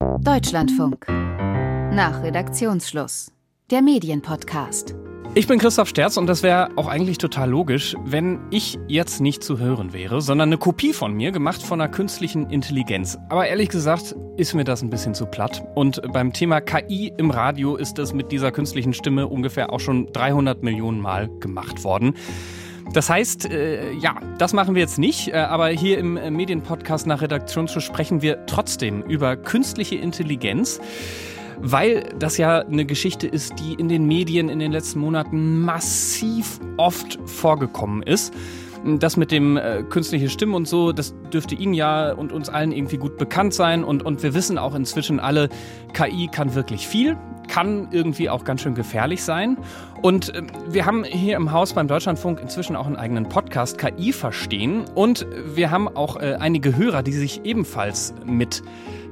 Deutschlandfunk. Nach Redaktionsschluss. Der Medienpodcast. Ich bin Christoph Sterz und das wäre auch eigentlich total logisch, wenn ich jetzt nicht zu hören wäre, sondern eine Kopie von mir, gemacht von einer künstlichen Intelligenz. Aber ehrlich gesagt ist mir das ein bisschen zu platt. Und beim Thema KI im Radio ist es mit dieser künstlichen Stimme ungefähr auch schon 300 Millionen Mal gemacht worden. Das heißt, äh, ja, das machen wir jetzt nicht, äh, aber hier im äh, Medienpodcast nach Redaktionsschluss sprechen wir trotzdem über künstliche Intelligenz weil das ja eine Geschichte ist, die in den Medien in den letzten Monaten massiv oft vorgekommen ist. Das mit dem äh, künstliche Stimmen und so, das dürfte Ihnen ja und uns allen irgendwie gut bekannt sein. Und, und wir wissen auch inzwischen alle, KI kann wirklich viel kann irgendwie auch ganz schön gefährlich sein. Und äh, wir haben hier im Haus beim Deutschlandfunk inzwischen auch einen eigenen Podcast, KI verstehen. Und wir haben auch äh, einige Hörer, die sich ebenfalls mit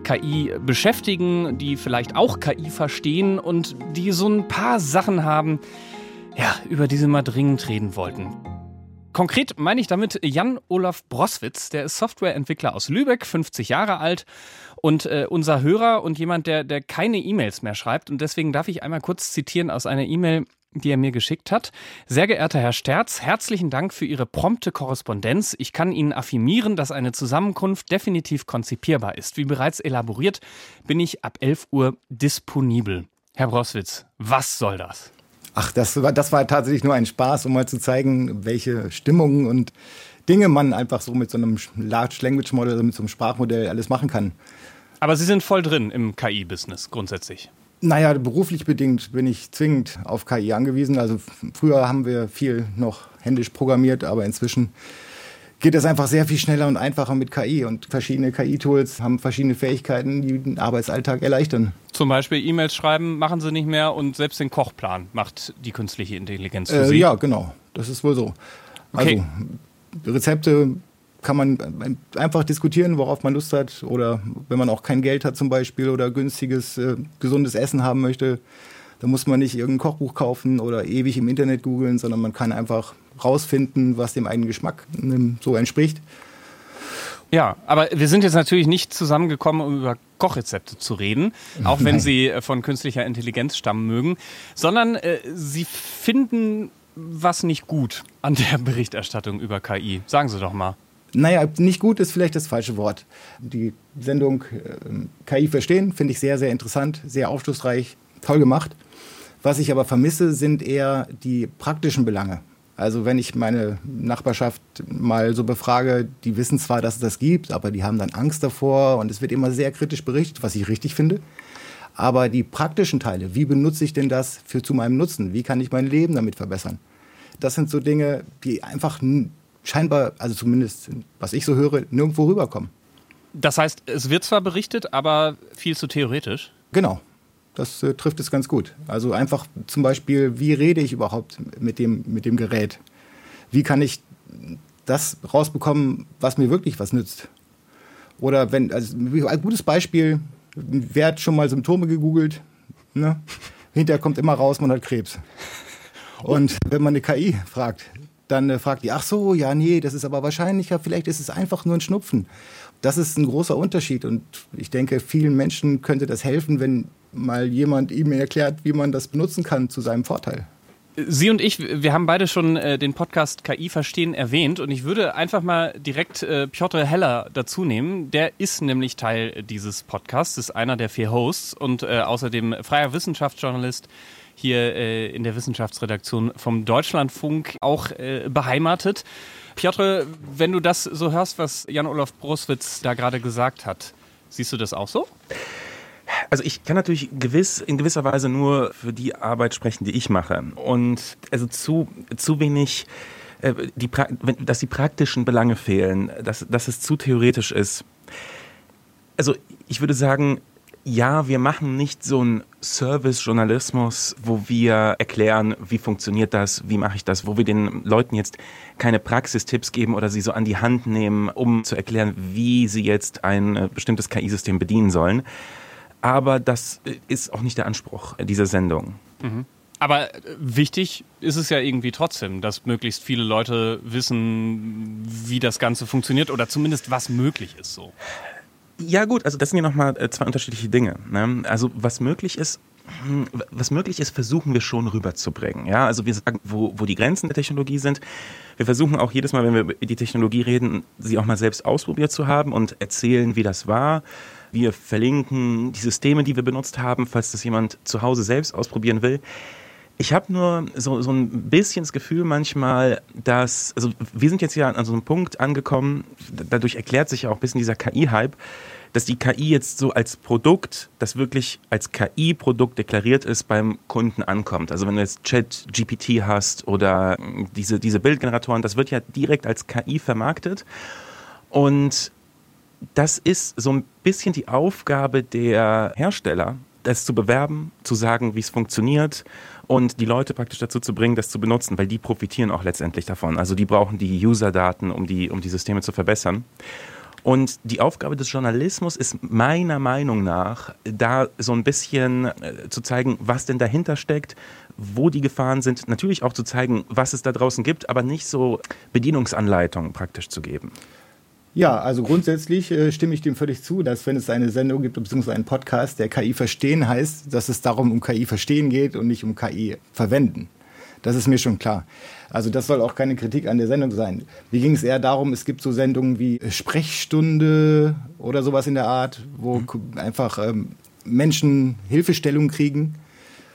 KI beschäftigen, die vielleicht auch KI verstehen und die so ein paar Sachen haben, ja, über die sie mal dringend reden wollten. Konkret meine ich damit Jan-Olaf Broswitz, der ist Softwareentwickler aus Lübeck, 50 Jahre alt und äh, unser Hörer und jemand, der, der keine E-Mails mehr schreibt. Und deswegen darf ich einmal kurz zitieren aus einer E-Mail, die er mir geschickt hat. Sehr geehrter Herr Sterz, herzlichen Dank für Ihre prompte Korrespondenz. Ich kann Ihnen affirmieren, dass eine Zusammenkunft definitiv konzipierbar ist. Wie bereits elaboriert, bin ich ab 11 Uhr disponibel. Herr Broswitz, was soll das? Ach, das war, das war tatsächlich nur ein Spaß, um mal zu zeigen, welche Stimmungen und Dinge man einfach so mit so einem Large Language Model, also mit so einem Sprachmodell alles machen kann. Aber Sie sind voll drin im KI-Business grundsätzlich. Naja, beruflich bedingt bin ich zwingend auf KI angewiesen. Also früher haben wir viel noch händisch programmiert, aber inzwischen geht es einfach sehr viel schneller und einfacher mit KI. Und verschiedene KI-Tools haben verschiedene Fähigkeiten, die den Arbeitsalltag erleichtern. Zum Beispiel E-Mails schreiben machen sie nicht mehr und selbst den Kochplan macht die künstliche Intelligenz für äh, Sie. Ja, genau. Das ist wohl so. Okay. Also Rezepte kann man einfach diskutieren, worauf man Lust hat. Oder wenn man auch kein Geld hat zum Beispiel oder günstiges, äh, gesundes Essen haben möchte, dann muss man nicht irgendein Kochbuch kaufen oder ewig im Internet googeln, sondern man kann einfach rausfinden, was dem eigenen Geschmack ähm, so entspricht. Ja, aber wir sind jetzt natürlich nicht zusammengekommen, um über Kochrezepte zu reden, auch wenn Nein. Sie äh, von künstlicher Intelligenz stammen mögen, sondern äh, Sie finden was nicht gut an der Berichterstattung über KI. Sagen Sie doch mal. Naja, nicht gut ist vielleicht das falsche Wort. Die Sendung äh, KI verstehen finde ich sehr, sehr interessant, sehr aufschlussreich, toll gemacht. Was ich aber vermisse, sind eher die praktischen Belange. Also wenn ich meine Nachbarschaft mal so befrage, die wissen zwar, dass es das gibt, aber die haben dann Angst davor und es wird immer sehr kritisch berichtet, was ich richtig finde. Aber die praktischen Teile, wie benutze ich denn das für zu meinem Nutzen? Wie kann ich mein Leben damit verbessern? Das sind so Dinge, die einfach scheinbar, also zumindest was ich so höre, nirgendwo rüberkommen. Das heißt, es wird zwar berichtet, aber viel zu theoretisch. Genau. Das äh, trifft es ganz gut. Also einfach zum Beispiel, wie rede ich überhaupt mit dem, mit dem Gerät? Wie kann ich das rausbekommen, was mir wirklich was nützt? Oder wenn, also ein gutes Beispiel, wer hat schon mal Symptome gegoogelt? Ne? Hinterher kommt immer raus, man hat Krebs. Und wenn man eine KI fragt, dann äh, fragt die, ach so, ja, nee, das ist aber wahrscheinlicher, vielleicht ist es einfach nur ein Schnupfen. Das ist ein großer Unterschied und ich denke, vielen Menschen könnte das helfen, wenn mal jemand ihm erklärt, wie man das benutzen kann zu seinem Vorteil. Sie und ich, wir haben beide schon äh, den Podcast KI verstehen erwähnt und ich würde einfach mal direkt äh, Piotr Heller dazu nehmen. Der ist nämlich Teil dieses Podcasts, ist einer der vier Hosts und äh, außerdem freier Wissenschaftsjournalist hier äh, in der Wissenschaftsredaktion vom Deutschlandfunk auch äh, beheimatet. Piotr, wenn du das so hörst, was Jan-Olaf Broswitz da gerade gesagt hat, siehst du das auch so? Also ich kann natürlich gewiss, in gewisser Weise nur für die Arbeit sprechen, die ich mache. Und also zu, zu wenig, äh, die, pra- dass die praktischen Belange fehlen, dass, dass es zu theoretisch ist. Also ich würde sagen, ja, wir machen nicht so einen Service-Journalismus, wo wir erklären, wie funktioniert das, wie mache ich das, wo wir den Leuten jetzt keine Praxistipps geben oder sie so an die Hand nehmen, um zu erklären, wie sie jetzt ein äh, bestimmtes KI-System bedienen sollen. Aber das äh, ist auch nicht der Anspruch dieser Sendung. Aber äh, wichtig ist es ja irgendwie trotzdem, dass möglichst viele Leute wissen, wie das Ganze funktioniert oder zumindest was möglich ist so. Ja gut, also das sind ja nochmal äh, zwei unterschiedliche Dinge. Ne? Also was möglich ist, hm, was möglich ist, versuchen wir schon rüberzubringen. Ja, also wir sagen, wo, wo die Grenzen der Technologie sind. Wir versuchen auch jedes Mal, wenn wir über die Technologie reden, sie auch mal selbst ausprobiert zu haben und erzählen, wie das war. Wir verlinken die Systeme, die wir benutzt haben, falls das jemand zu Hause selbst ausprobieren will. Ich habe nur so, so ein bisschen das Gefühl manchmal, dass, also wir sind jetzt ja an so einem Punkt angekommen, dadurch erklärt sich ja auch ein bisschen dieser KI-Hype, dass die KI jetzt so als Produkt, das wirklich als KI-Produkt deklariert ist, beim Kunden ankommt. Also wenn du jetzt Chat-GPT hast oder diese, diese Bildgeneratoren, das wird ja direkt als KI vermarktet. Und das ist so ein bisschen die Aufgabe der Hersteller, das zu bewerben, zu sagen, wie es funktioniert und die Leute praktisch dazu zu bringen, das zu benutzen, weil die profitieren auch letztendlich davon. Also die brauchen die User-Daten, um die, um die Systeme zu verbessern. Und die Aufgabe des Journalismus ist meiner Meinung nach, da so ein bisschen äh, zu zeigen, was denn dahinter steckt, wo die Gefahren sind, natürlich auch zu zeigen, was es da draußen gibt, aber nicht so Bedienungsanleitungen praktisch zu geben. Ja, also grundsätzlich äh, stimme ich dem völlig zu, dass wenn es eine Sendung gibt, beziehungsweise einen Podcast, der KI verstehen heißt, dass es darum um KI verstehen geht und nicht um KI verwenden. Das ist mir schon klar. Also das soll auch keine Kritik an der Sendung sein. Mir ging es eher darum, es gibt so Sendungen wie Sprechstunde oder sowas in der Art, wo mhm. einfach ähm, Menschen Hilfestellung kriegen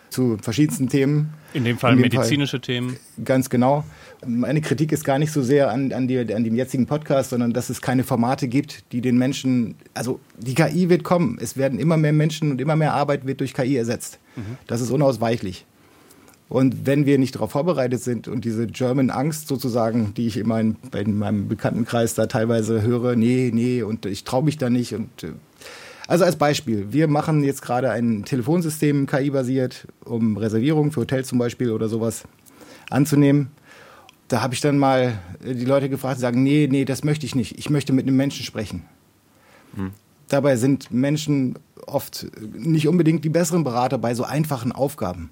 zu verschiedensten Themen. In dem Fall in dem medizinische Fall, Themen. Ganz genau. Meine Kritik ist gar nicht so sehr an, an, die, an dem jetzigen Podcast, sondern dass es keine Formate gibt, die den Menschen, also die KI wird kommen. Es werden immer mehr Menschen und immer mehr Arbeit wird durch KI ersetzt. Mhm. Das ist unausweichlich. Und wenn wir nicht darauf vorbereitet sind und diese German Angst sozusagen, die ich in meinem, in meinem Bekanntenkreis da teilweise höre, nee, nee, und ich traue mich da nicht und äh, also als Beispiel, wir machen jetzt gerade ein Telefonsystem KI-basiert, um Reservierungen für Hotels zum Beispiel oder sowas anzunehmen. Da habe ich dann mal die Leute gefragt, die sagen, nee, nee, das möchte ich nicht. Ich möchte mit einem Menschen sprechen. Hm. Dabei sind Menschen oft nicht unbedingt die besseren Berater bei so einfachen Aufgaben.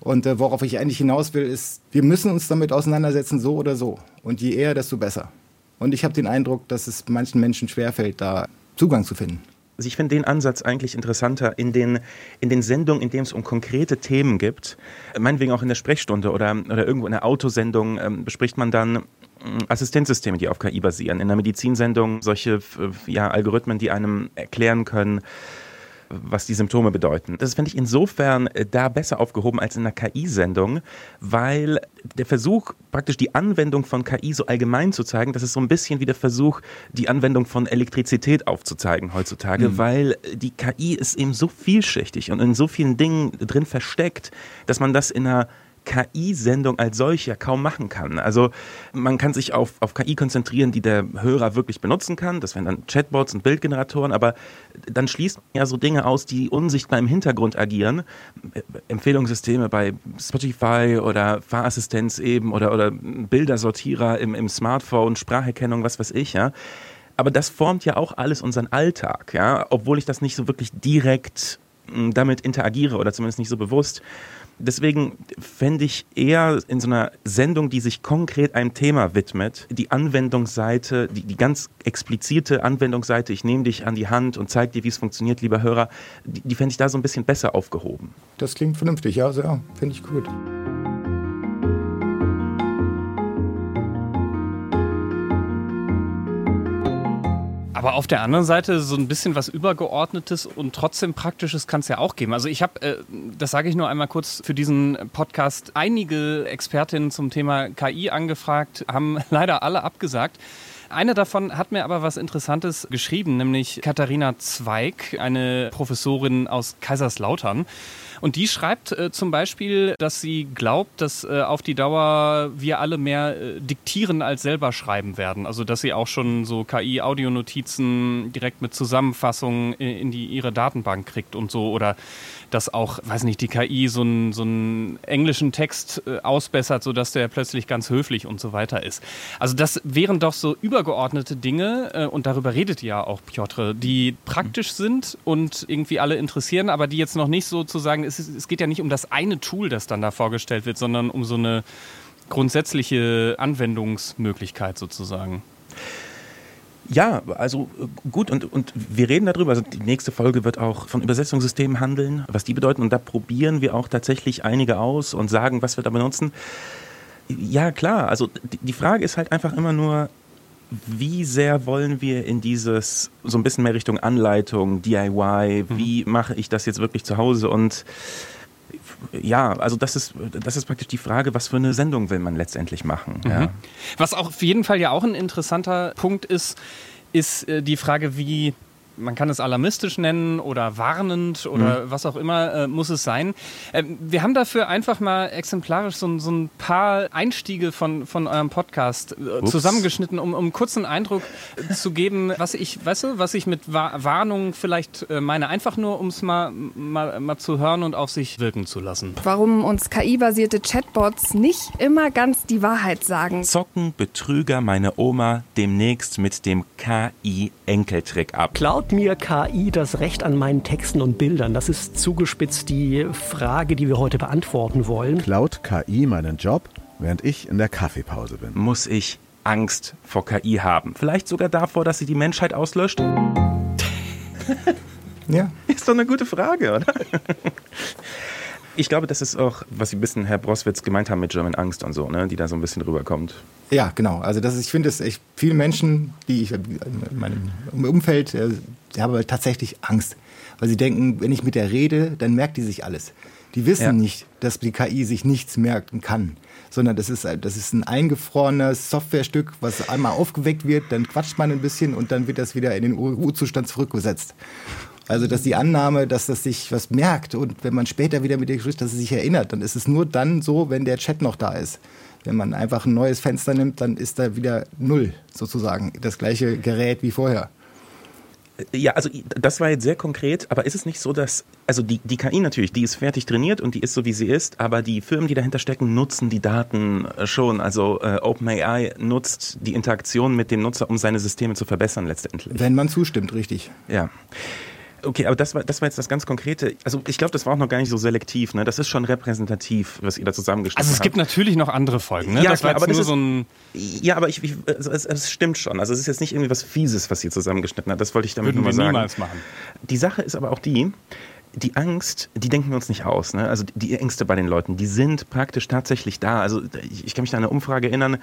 Und äh, worauf ich eigentlich hinaus will, ist, wir müssen uns damit auseinandersetzen, so oder so. Und je eher, desto besser. Und ich habe den Eindruck, dass es manchen Menschen schwerfällt, da Zugang zu finden. Also ich finde den Ansatz eigentlich interessanter in den, in den Sendungen, in denen es um konkrete Themen gibt. Meinetwegen auch in der Sprechstunde oder, oder irgendwo in der Autosendung ähm, bespricht man dann mm, Assistenzsysteme, die auf KI basieren. In der Medizinsendung solche ja, Algorithmen, die einem erklären können, was die Symptome bedeuten. Das finde ich insofern äh, da besser aufgehoben als in einer KI-Sendung, weil der Versuch, praktisch die Anwendung von KI so allgemein zu zeigen, das ist so ein bisschen wie der Versuch, die Anwendung von Elektrizität aufzuzeigen heutzutage, mhm. weil die KI ist eben so vielschichtig und in so vielen Dingen drin versteckt, dass man das in einer KI-Sendung als solche kaum machen kann. Also man kann sich auf, auf KI konzentrieren, die der Hörer wirklich benutzen kann. Das wären dann Chatbots und Bildgeneratoren, aber dann schließt man ja so Dinge aus, die unsichtbar im Hintergrund agieren. Empfehlungssysteme bei Spotify oder Fahrassistenz eben oder, oder Bildersortierer im, im Smartphone, Spracherkennung, was weiß ich, ja. Aber das formt ja auch alles unseren Alltag, ja, obwohl ich das nicht so wirklich direkt hm, damit interagiere oder zumindest nicht so bewusst. Deswegen fände ich eher in so einer Sendung, die sich konkret einem Thema widmet, die Anwendungsseite, die, die ganz explizite Anwendungsseite, ich nehme dich an die Hand und zeige dir, wie es funktioniert, lieber Hörer, die, die fände ich da so ein bisschen besser aufgehoben. Das klingt vernünftig, ja, sehr, finde ich gut. Aber auf der anderen Seite so ein bisschen was Übergeordnetes und trotzdem Praktisches kann es ja auch geben. Also ich habe, äh, das sage ich nur einmal kurz für diesen Podcast, einige Expertinnen zum Thema KI angefragt, haben leider alle abgesagt. Eine davon hat mir aber was Interessantes geschrieben, nämlich Katharina Zweig, eine Professorin aus Kaiserslautern. Und die schreibt äh, zum Beispiel, dass sie glaubt, dass äh, auf die Dauer wir alle mehr äh, diktieren als selber schreiben werden. Also dass sie auch schon so KI-Audionotizen direkt mit Zusammenfassungen in, in die ihre Datenbank kriegt und so oder dass auch, weiß nicht, die KI so einen, so einen englischen Text äh, ausbessert, sodass der plötzlich ganz höflich und so weiter ist. Also das wären doch so übergeordnete Dinge, äh, und darüber redet ja auch Piotr, die praktisch sind und irgendwie alle interessieren, aber die jetzt noch nicht sozusagen, es, ist, es geht ja nicht um das eine Tool, das dann da vorgestellt wird, sondern um so eine grundsätzliche Anwendungsmöglichkeit sozusagen. Ja, also äh, gut und, und wir reden darüber. Also die nächste Folge wird auch von Übersetzungssystemen handeln, was die bedeuten. Und da probieren wir auch tatsächlich einige aus und sagen, was wir da benutzen. Ja, klar. Also die Frage ist halt einfach immer nur, wie sehr wollen wir in dieses so ein bisschen mehr Richtung Anleitung, DIY, mhm. wie mache ich das jetzt wirklich zu Hause und ja, also das ist, das ist praktisch die Frage, was für eine Sendung will man letztendlich machen. Mhm. Ja. Was auch auf jeden Fall ja auch ein interessanter Punkt ist, ist äh, die Frage, wie man kann es alarmistisch nennen oder warnend oder mhm. was auch immer äh, muss es sein. Äh, wir haben dafür einfach mal exemplarisch so, so ein paar Einstiege von, von eurem Podcast äh, zusammengeschnitten, um, um einen kurzen Eindruck äh, zu geben, was ich, weißt du, was ich mit Warnung vielleicht äh, meine, einfach nur, um es mal, mal, mal zu hören und auf sich wirken zu lassen. Warum uns KI-basierte Chatbots nicht immer ganz die Wahrheit sagen. Zocken Betrüger meine Oma demnächst mit dem KI-Enkeltrick ab. Cloud Klaut mir KI das Recht an meinen Texten und Bildern? Das ist zugespitzt die Frage, die wir heute beantworten wollen. Klaut KI meinen Job, während ich in der Kaffeepause bin? Muss ich Angst vor KI haben? Vielleicht sogar davor, dass sie die Menschheit auslöscht? ja. Ist doch eine gute Frage, oder? Ich glaube, das ist auch, was Sie ein bisschen Herr Broswitz gemeint haben mit German Angst und so, ne, die da so ein bisschen rüberkommt. Ja, genau. Also das ist, ich finde es echt viele Menschen, die ich in meinem Umfeld, äh, die haben tatsächlich Angst, weil sie denken, wenn ich mit der rede, dann merkt die sich alles. Die wissen ja. nicht, dass die KI sich nichts merken kann, sondern das ist, das ist ein eingefrorenes Softwarestück, was einmal aufgeweckt wird, dann quatscht man ein bisschen und dann wird das wieder in den U-Zustand zurückgesetzt. Also, dass die Annahme, dass das sich was merkt und wenn man später wieder mit dir spricht, dass es sich erinnert, dann ist es nur dann so, wenn der Chat noch da ist. Wenn man einfach ein neues Fenster nimmt, dann ist da wieder null sozusagen. Das gleiche Gerät wie vorher. Ja, also das war jetzt sehr konkret, aber ist es nicht so, dass, also die, die KI natürlich, die ist fertig trainiert und die ist so, wie sie ist, aber die Firmen, die dahinter stecken, nutzen die Daten äh, schon. Also äh, OpenAI nutzt die Interaktion mit dem Nutzer, um seine Systeme zu verbessern letztendlich. Wenn man zustimmt, richtig. Ja. Okay, aber das war, das war jetzt das ganz Konkrete. Also ich glaube, das war auch noch gar nicht so selektiv. Ne? Das ist schon repräsentativ, was ihr da zusammengestellt habt. Also es gibt natürlich noch andere Folgen. Ne? Ja, das klar, aber das ist, so ein ja, aber ich, ich also es, es, stimmt schon. Also es ist jetzt nicht irgendwie was Fieses, was ihr zusammengeschnitten habt. Das wollte ich damit Würden nur mal sagen. niemals machen. Die Sache ist aber auch die, die Angst, die denken wir uns nicht aus. Ne? Also die Ängste bei den Leuten, die sind praktisch tatsächlich da. Also ich, ich kann mich da an eine Umfrage erinnern,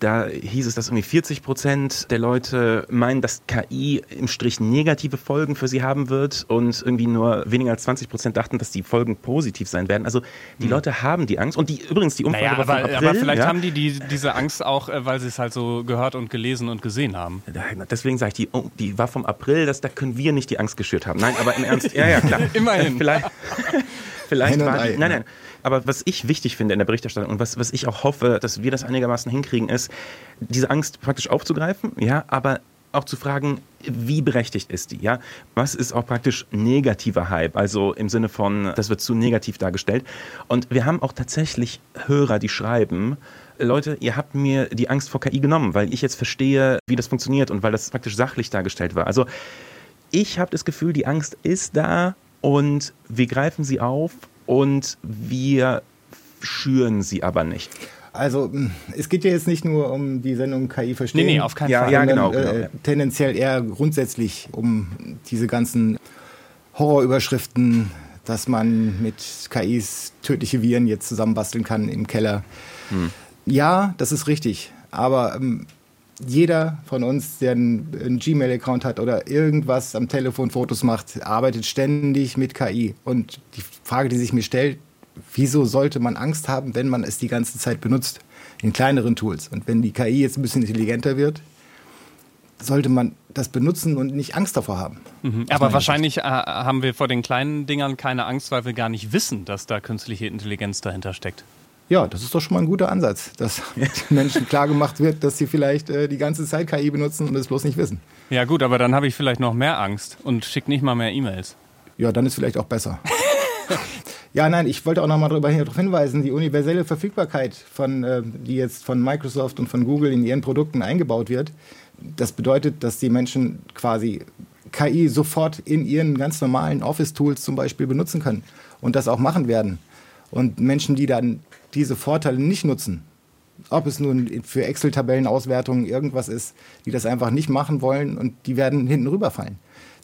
da hieß es, dass irgendwie 40 Prozent der Leute meinen, dass KI im Strich negative Folgen für sie haben wird und irgendwie nur weniger als 20 Prozent dachten, dass die Folgen positiv sein werden. Also die hm. Leute haben die Angst und die übrigens die Umfrage naja, war aber, April, aber vielleicht ja? haben die, die diese Angst auch, äh, weil sie es halt so gehört und gelesen und gesehen haben. Deswegen sage ich, die, oh, die war vom April, dass, da können wir nicht die Angst geschürt haben. Nein, aber im Ernst, ja, ja, klar. Immerhin. vielleicht vielleicht war die, nein, nein. Aber was ich wichtig finde in der Berichterstattung und was, was ich auch hoffe, dass wir das einigermaßen hinkriegen, ist, diese Angst praktisch aufzugreifen, ja, aber auch zu fragen, wie berechtigt ist die, ja? Was ist auch praktisch negativer Hype, also im Sinne von, das wird zu negativ dargestellt. Und wir haben auch tatsächlich Hörer, die schreiben, Leute, ihr habt mir die Angst vor KI genommen, weil ich jetzt verstehe, wie das funktioniert und weil das praktisch sachlich dargestellt war. Also ich habe das Gefühl, die Angst ist da und wir greifen sie auf und wir schüren sie aber nicht. Also hm, es geht ja jetzt nicht nur um die Sendung KI verstehen. Nee, nee, auf keinen ja, Fall. Ja, genau, genau. Äh, tendenziell eher grundsätzlich um diese ganzen Horrorüberschriften, dass man mit KIs tödliche Viren jetzt zusammenbasteln kann im Keller. Hm. Ja, das ist richtig. Aber ähm, jeder von uns, der einen, Gmail-Account hat oder irgendwas am Telefon Fotos macht, arbeitet ständig mit KI. Und die Frage, die sich mir stellt, wieso sollte man Angst haben, wenn man es die ganze Zeit benutzt? In kleineren Tools. Und wenn die KI jetzt ein bisschen intelligenter wird, sollte man das benutzen und nicht Angst davor haben. Mhm. Aber wahrscheinlich äh, haben wir vor den kleinen Dingern keine Angst, weil wir gar nicht wissen, dass da künstliche Intelligenz dahinter steckt. Ja, das ist doch schon mal ein guter Ansatz, dass den Menschen klargemacht wird, dass sie vielleicht äh, die ganze Zeit KI benutzen und es bloß nicht wissen. Ja gut, aber dann habe ich vielleicht noch mehr Angst und schicke nicht mal mehr E-Mails. Ja, dann ist vielleicht auch besser. ja, nein, ich wollte auch noch mal darüber hinweisen, die universelle Verfügbarkeit, von, äh, die jetzt von Microsoft und von Google in ihren Produkten eingebaut wird, das bedeutet, dass die Menschen quasi KI sofort in ihren ganz normalen Office-Tools zum Beispiel benutzen können und das auch machen werden. Und Menschen, die dann diese Vorteile nicht nutzen, ob es nun für Excel-Tabellenauswertungen irgendwas ist, die das einfach nicht machen wollen und die werden hinten rüberfallen.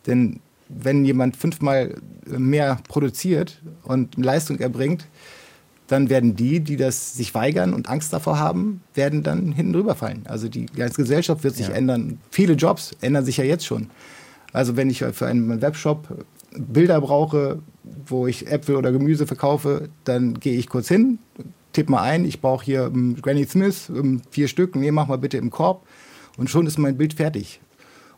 Denn wenn jemand fünfmal mehr produziert und Leistung erbringt, dann werden die, die das sich weigern und Angst davor haben, werden dann hinten rüberfallen. Also die ganze Gesellschaft wird sich ja. ändern. Viele Jobs ändern sich ja jetzt schon. Also wenn ich für einen Webshop Bilder brauche, wo ich Äpfel oder Gemüse verkaufe, dann gehe ich kurz hin, tippe mal ein, ich brauche hier Granny Smith, vier Stück, nee, mach mal bitte im Korb und schon ist mein Bild fertig.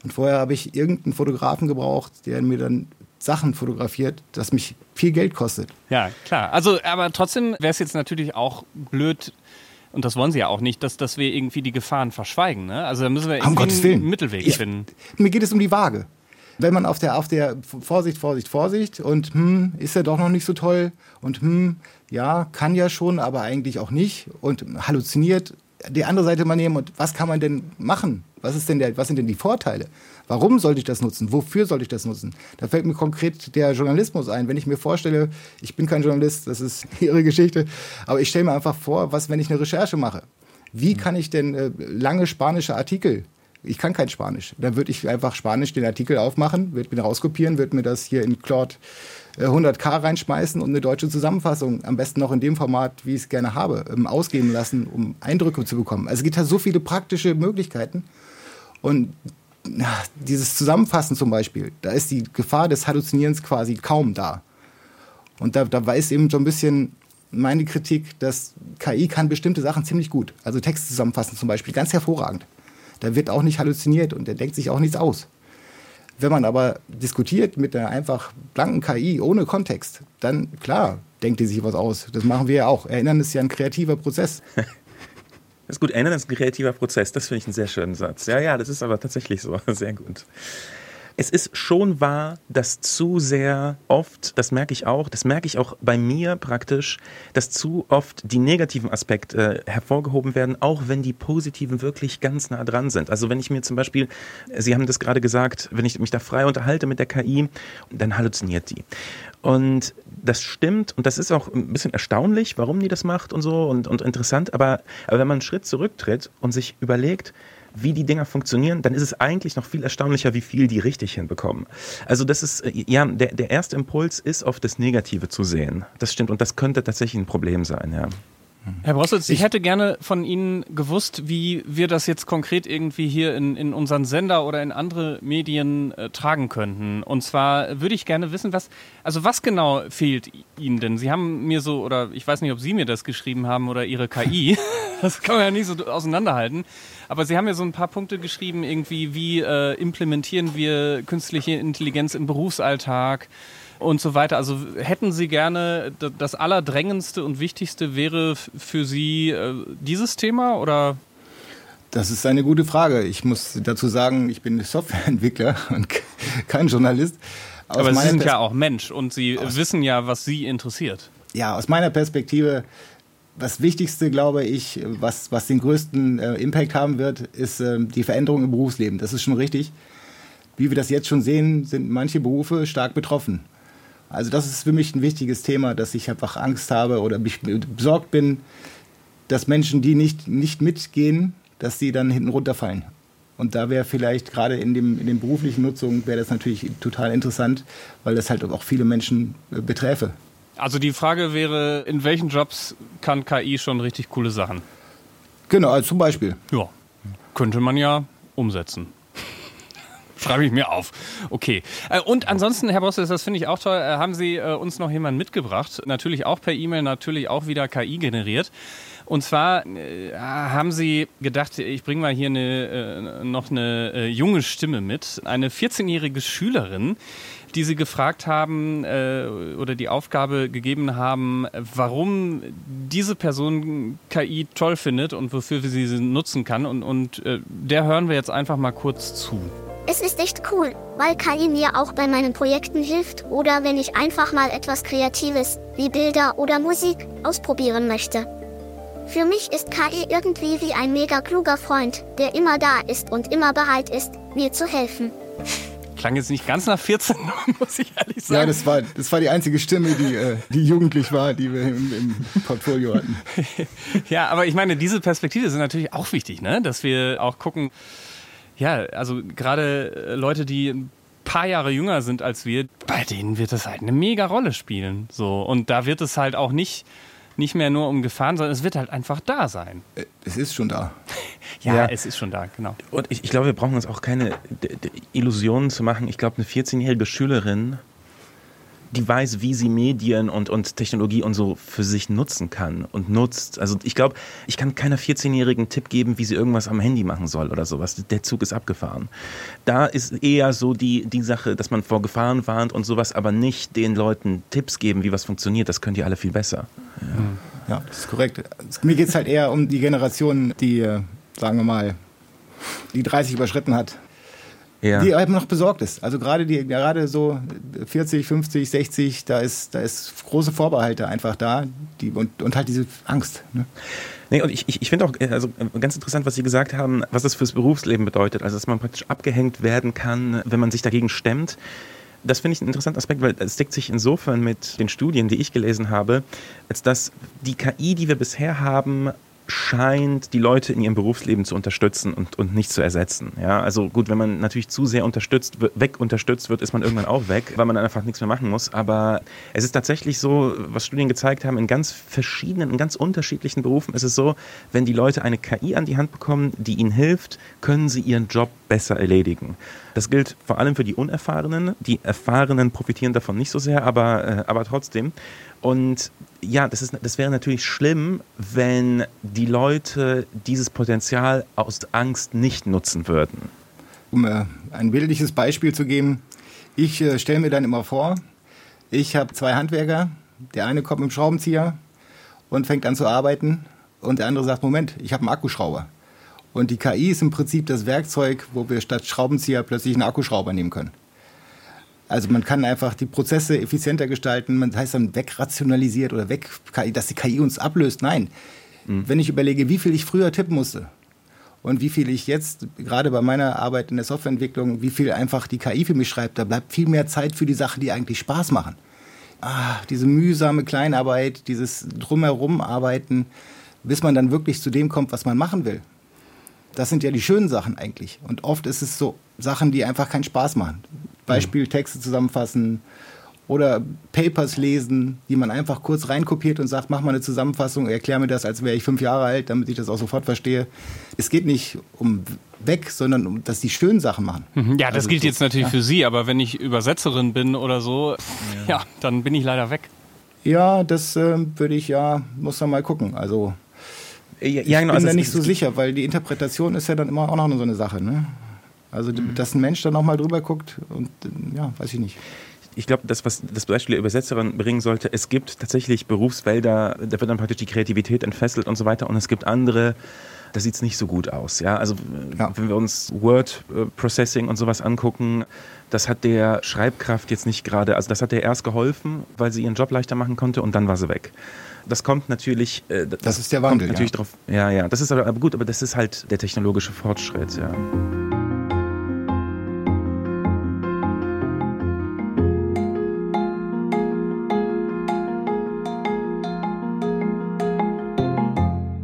Und vorher habe ich irgendeinen Fotografen gebraucht, der mir dann Sachen fotografiert, das mich viel Geld kostet. Ja, klar. Also, aber trotzdem wäre es jetzt natürlich auch blöd, und das wollen sie ja auch nicht, dass, dass wir irgendwie die Gefahren verschweigen. Ne? Also da müssen wir irgendwie einen Mittelweg ich, finden. Mir geht es um die Waage. Wenn man auf der, auf der Vorsicht, Vorsicht, Vorsicht und hm, ist er doch noch nicht so toll und hm, ja, kann ja schon, aber eigentlich auch nicht und halluziniert, die andere Seite mal nehmen und was kann man denn machen? Was, ist denn der, was sind denn die Vorteile? Warum sollte ich das nutzen? Wofür sollte ich das nutzen? Da fällt mir konkret der Journalismus ein. Wenn ich mir vorstelle, ich bin kein Journalist, das ist Ihre Geschichte, aber ich stelle mir einfach vor, was, wenn ich eine Recherche mache? Wie kann ich denn äh, lange spanische Artikel ich kann kein Spanisch. Dann würde ich einfach Spanisch den Artikel aufmachen, würde mir rauskopieren, würde mir das hier in Claude 100k äh, reinschmeißen und eine deutsche Zusammenfassung, am besten noch in dem Format, wie ich es gerne habe, ähm, ausgeben lassen, um Eindrücke zu bekommen. Also es gibt da so viele praktische Möglichkeiten. Und dieses Zusammenfassen zum Beispiel, da ist die Gefahr des Halluzinierens quasi kaum da. Und da, da weiß eben so ein bisschen meine Kritik, dass KI kann bestimmte Sachen ziemlich gut. Also Texte zusammenfassen zum Beispiel, ganz hervorragend. Da wird auch nicht halluziniert und der denkt sich auch nichts aus. Wenn man aber diskutiert mit einer einfach blanken KI ohne Kontext, dann klar, denkt die sich was aus. Das machen wir ja auch. Erinnern ist ja ein kreativer Prozess. Das ist gut, erinnern ist ein kreativer Prozess. Das finde ich einen sehr schönen Satz. Ja, ja, das ist aber tatsächlich so. Sehr gut es ist schon wahr, dass zu sehr oft, das merke ich auch, das merke ich auch bei mir praktisch, dass zu oft die negativen Aspekte hervorgehoben werden, auch wenn die positiven wirklich ganz nah dran sind. Also wenn ich mir zum Beispiel, Sie haben das gerade gesagt, wenn ich mich da frei unterhalte mit der KI, dann halluziniert die. Und das stimmt und das ist auch ein bisschen erstaunlich, warum die das macht und so und, und interessant. Aber, aber wenn man einen Schritt zurücktritt und sich überlegt, wie die Dinger funktionieren, dann ist es eigentlich noch viel erstaunlicher, wie viel die richtig hinbekommen. Also das ist, äh, ja, der, der erste Impuls ist, auf das Negative zu sehen. Das stimmt und das könnte tatsächlich ein Problem sein, ja. Herr Brossitz, ich, ich, hätte gerne von Ihnen gewusst, wie wir das jetzt konkret irgendwie hier in, in unseren Sender oder in andere Medien äh, tragen könnten. Und zwar würde ich gerne wissen, was, also was genau fehlt Ihnen denn? Sie haben mir so, oder ich weiß nicht, ob Sie mir das geschrieben haben oder Ihre KI. das kann man ja nicht so auseinanderhalten. Aber Sie haben ja so ein paar Punkte geschrieben, irgendwie, wie äh, implementieren wir künstliche Intelligenz im Berufsalltag? Und so weiter. Also hätten Sie gerne das Allerdrängendste und Wichtigste wäre für Sie äh, dieses Thema oder? Das ist eine gute Frage. Ich muss dazu sagen, ich bin Softwareentwickler und kein Journalist. Aus Aber Sie sind Pers ja auch Mensch und Sie wissen ja, was Sie interessiert. Ja, aus meiner Perspektive, das Wichtigste, glaube ich, was, was den größten äh, Impact haben wird, ist äh, die Veränderung im Berufsleben. Das ist schon richtig. Wie wir das jetzt schon sehen, sind manche Berufe stark betroffen. Also das ist für mich ein wichtiges Thema, dass ich einfach Angst habe oder mich besorgt bin, dass Menschen, die nicht, nicht mitgehen, dass sie dann hinten runterfallen. Und da wäre vielleicht gerade in, dem, in den beruflichen Nutzungen wäre das natürlich total interessant, weil das halt auch viele Menschen äh, beträfe. Also die Frage wäre, in welchen Jobs kann KI schon richtig coole Sachen? Genau, also zum Beispiel. Ja, könnte man ja umsetzen. Schreibe ich mir auf. Okay. Äh, und ansonsten, Herr Bosse, das finde ich auch toll, äh, haben Sie äh, uns noch jemanden mitgebracht. Natürlich auch per E-Mail, natürlich auch wieder KI generiert. Und zwar äh, haben sie gedacht, ich bringe mal hier eine, äh, noch eine äh, junge Stimme mit. Eine 14-jährige Schülerin, die sie gefragt haben oder die Aufgabe gegeben haben, warum diese Person KI toll findet und wofür sie sie nutzen kann. Und, und der hören wir jetzt einfach mal kurz zu. Es ist echt cool, weil KI mir auch bei meinen Projekten hilft oder wenn ich einfach mal etwas Kreatives, wie Bilder oder Musik, ausprobieren möchte. Für mich ist KI irgendwie wie ein mega kluger Freund, der immer da ist und immer bereit ist, mir zu helfen. klang jetzt nicht ganz nach 14, muss ich ehrlich sagen. Ja, das war, das war die einzige Stimme, die, äh, die jugendlich war, die wir im, im Portfolio hatten. ja, aber ich meine, diese Perspektive sind natürlich auch wichtig, ne? dass wir auch gucken, ja, also gerade äh, Leute, die ein paar Jahre jünger sind als wir, bei denen wird das halt eine mega Rolle spielen. So. Und da wird es halt auch nicht, nicht mehr nur um Gefahren, sondern es wird halt einfach da sein. Äh, Es ist schon da. Ja, Ja. es ist schon da, genau. Und ich, ich glaube, wir brauchen uns auch keine d- d- Illusionen zu machen. Ich glaube, eine 14-jährige Schülerin, die weiß, wie sie Medien und, und Technologie und so für sich nutzen kann und nutzt. Also ich glaube, ich kann keiner 14-jährigen Tipp geben, wie sie irgendwas am Handy machen soll oder sowas. Der Zug ist abgefahren. Da ist eher so die, die Sache, dass man vor Gefahren warnt und sowas, aber nicht den Leuten Tipps geben, wie was funktioniert. Das könnt ihr alle viel besser. Ja, das ist korrekt. Mir geht es halt eher um die Generation, die, äh, sagen wir mal, die 30 überschritten hat. Ja. Die halt noch besorgt ist. Also gerade die, gerade so 40, 50, 60, da ist, da ist große Vorbehalte einfach da. Die, und, und halt diese Angst. Ne? Nee, und ich, ich, ich finde auch äh, also, äh, ganz interessant, was Sie gesagt haben, was das fürs Berufsleben bedeutet. Also, dass man praktisch abgehängt werden kann, wenn man sich dagegen stemmt. Das finde ich einen interessanten Aspekt, weil es deckt sich insofern mit den Studien, die ich gelesen habe, als dass die KI, die wir bisher haben, scheint, die Leute in ihrem Berufsleben zu unterstützen und, und nicht zu ersetzen. Ja, also gut, wenn man natürlich zu sehr unterstützt, weg unterstützt wird, ist man irgendwann auch weg, weil man einfach nichts mehr machen muss. Aber es ist tatsächlich so, was Studien gezeigt haben, in ganz verschiedenen, in ganz unterschiedlichen Berufen ist es so, wenn die Leute eine KI an die Hand bekommen, die ihnen hilft, können sie ihren Job besser erledigen. Das gilt vor allem für die Unerfahrenen. Die Erfahrenen profitieren davon nicht so sehr, aber, äh, aber trotzdem. Und ja, das, ist, das wäre natürlich schlimm, wenn die Leute dieses Potenzial aus Angst nicht nutzen würden. Um äh, ein bildliches Beispiel zu geben, ich äh, stelle mir dann immer vor, ich habe zwei Handwerker, der eine kommt mit dem Schraubenzieher und fängt an zu arbeiten und der andere sagt, Moment, ich habe einen Akkuschrauber. Und die KI ist im Prinzip das Werkzeug, wo wir statt Schraubenzieher plötzlich einen Akkuschrauber nehmen können. Also man kann einfach die Prozesse effizienter gestalten, man das heißt dann wegrationalisiert oder weg, dass die KI uns ablöst. Nein, wenn ich überlege, wie viel ich früher tippen musste, und wie viel ich jetzt, gerade bei meiner Arbeit in der Softwareentwicklung, wie viel einfach die KI für mich schreibt, da bleibt viel mehr Zeit für die Sachen, die eigentlich Spaß machen. Ah, diese mühsame Kleinarbeit, dieses drumherum arbeiten, bis man dann wirklich zu dem kommt, was man machen will. Das sind ja die schönen Sachen eigentlich. Und oft ist es so Sachen, die einfach keinen Spaß machen. Beispiel Texte zusammenfassen oder Papers lesen, die man einfach kurz reinkopiert und sagt, mach mal eine Zusammenfassung, erklär mir das, als wäre ich fünf Jahre alt, damit ich das auch sofort verstehe. Es geht nicht um weg, sondern um, dass die schönen Sachen machen. Mhm, Ja, das Also gilt so- jetzt natürlich ja. für Sie, aber wenn ich Übersetzerin bin oder so, ja, dann bin ich leider weg. Ja, das äh, würde ich ja, muss man mal gucken. Also Ja, ich genau, bin also da nicht so sicher, weil die Interpretation ist ja dann immer auch noch so eine Sache. Ne? Also, Mhm. dass ein Mensch da nochmal drüber guckt und äh, ja, weiß ich nicht. ich glaube, das, was das Beispiel der Übersetzerin bringen sollte, es gibt tatsächlich Berufsfelder, da wird dann praktisch die Kreativität entfesselt und so weiter. Und es gibt andere, da sieht es nicht so gut aus. Ja? Also äh, Ja. wenn wir uns Word äh, Processing und sowas angucken, das hat der Schreibkraft jetzt nicht gerade, also das hat der erst geholfen, weil sie ihren Job leichter machen konnte und dann war sie weg. Das kommt natürlich, äh, Das ist der kommt Wandel, natürlich ja. drauf. Ja, ja, das ist aber, aber gut, aber das ist halt der technologische Fortschritt, ja.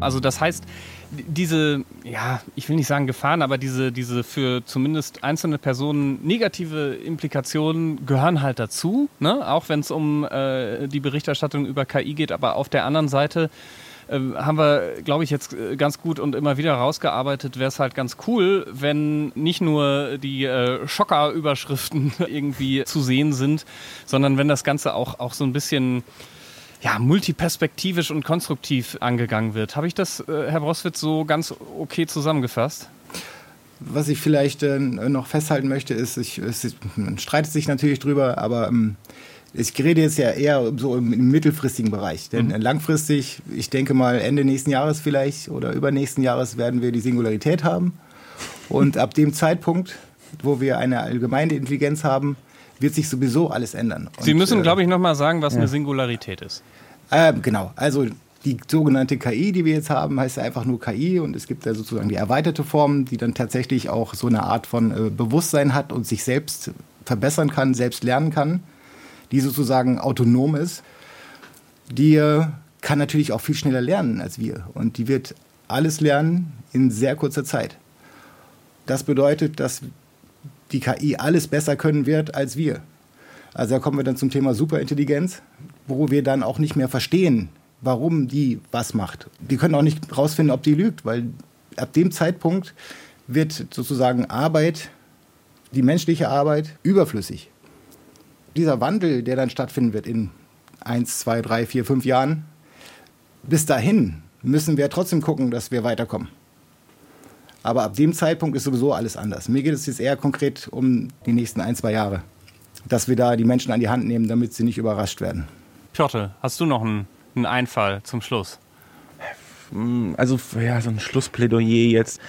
Also das heißt, diese, ja, ich will nicht sagen Gefahren, aber diese, diese für zumindest einzelne Personen negative Implikationen gehören halt dazu, ne? auch wenn es um äh, die Berichterstattung über KI geht. Aber auf der anderen Seite äh, haben wir, glaube ich, jetzt äh, ganz gut und immer wieder rausgearbeitet, wäre es halt ganz cool, wenn nicht nur die äh, Schocker-Überschriften irgendwie zu sehen sind, sondern wenn das Ganze auch, auch so ein bisschen ja, multiperspektivisch und konstruktiv angegangen wird. Habe ich das, äh, Herr Broswitz, so ganz okay zusammengefasst? Was ich vielleicht äh, noch festhalten möchte, ist, ich, es man streitet sich natürlich drüber, aber ähm, ich rede jetzt ja eher so im, im mittelfristigen Bereich. Denn äh, langfristig, ich denke mal Ende nächsten Jahres vielleicht oder übernächsten Jahres werden wir die Singularität haben. Und ab dem Zeitpunkt, wo wir eine allgemeine Intelligenz haben, wird sich sowieso alles ändern. Sie Und, müssen, äh, glaube ich, nochmal sagen, was eine Singularität ist. ähm, genau, also die sogenannte KI, die wir jetzt haben, heißt ja einfach nur KI und es gibt ja sozusagen die erweiterte Form, die dann tatsächlich auch so eine Art von äh, Bewusstsein hat und sich selbst verbessern kann, selbst lernen kann, die sozusagen autonom ist, die äh, kann natürlich auch viel schneller lernen als wir. Und die wird alles lernen in sehr kurzer Zeit. Das bedeutet, dass die KI alles besser können wird als wir. Also da kommen wir dann zum Thema Superintelligenz, wo wir dann auch nicht mehr verstehen, warum die was macht. Wir können auch nicht rausfinden, ob die lügt, weil ab dem Zeitpunkt wird sozusagen Arbeit, die menschliche Arbeit, überflüssig. Dieser Wandel, der dann stattfinden wird in eins, zwei, drei, vier, fünf Jahren, bis dahin müssen wir trotzdem gucken, dass wir weiterkommen. Aber ab dem Zeitpunkt ist sowieso alles anders. Mir geht es jetzt eher konkret um die nächsten ein, zwei Jahre. Dass wir da die Menschen an die Hand nehmen, damit sie nicht überrascht werden. Piotr, hast du noch einen, einen Einfall zum Schluss? Also, ja, so ein Schlussplädoyer jetzt.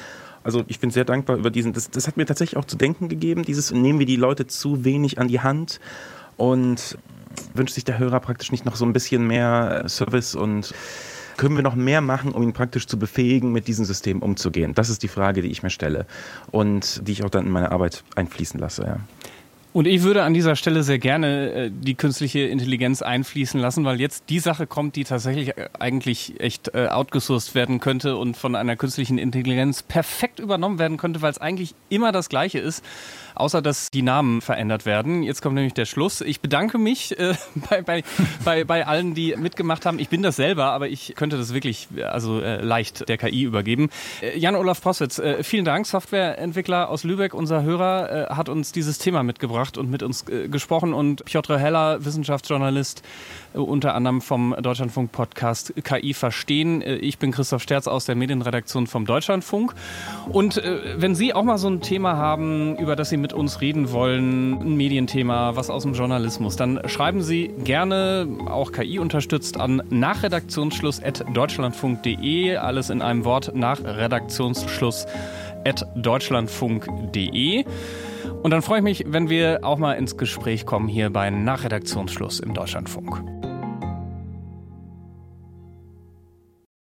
Also ich bin sehr dankbar über diesen, das, das hat mir tatsächlich auch zu denken gegeben, dieses nehmen wir die Leute zu wenig an die Hand und wünscht sich der Hörer praktisch nicht noch so ein bisschen mehr Service und können wir noch mehr machen, um ihn praktisch zu befähigen, mit diesem System umzugehen? Das ist die Frage, die ich mir stelle und die ich auch dann in meine Arbeit einfließen lasse. Ja. Und ich würde an dieser Stelle sehr gerne äh, die künstliche Intelligenz einfließen lassen, weil jetzt die Sache kommt, die tatsächlich äh, eigentlich echt äh, outgesourced werden könnte und von einer künstlichen Intelligenz perfekt übernommen werden könnte, weil es eigentlich immer das Gleiche ist, außer dass die Namen verändert werden. Jetzt kommt nämlich der Schluss. Ich bedanke mich äh, bei, bei, bei, bei allen, die mitgemacht haben. Ich bin das selber, aber ich könnte das wirklich also äh, leicht der KI übergeben. Äh, Jan-Olaf Possitz, äh, vielen Dank. Softwareentwickler aus Lübeck, unser Hörer, äh, hat uns dieses Thema mitgebracht und mit uns äh, gesprochen. Und Piotr Heller, Wissenschaftsjournalist, unter anderem vom Deutschlandfunk-Podcast KI Verstehen. Ich bin Christoph Sterz aus der Medienredaktion vom Deutschlandfunk. Und wenn Sie auch mal so ein Thema haben, über das Sie mit uns reden wollen, ein Medienthema, was aus dem Journalismus, dann schreiben Sie gerne, auch KI unterstützt, an nachredaktionsschluss.deutschlandfunk.de. Alles in einem Wort nach Redaktionsschluss deutschlandfunk.de. Und dann freue ich mich, wenn wir auch mal ins Gespräch kommen hier bei Nachredaktionsschluss im Deutschlandfunk.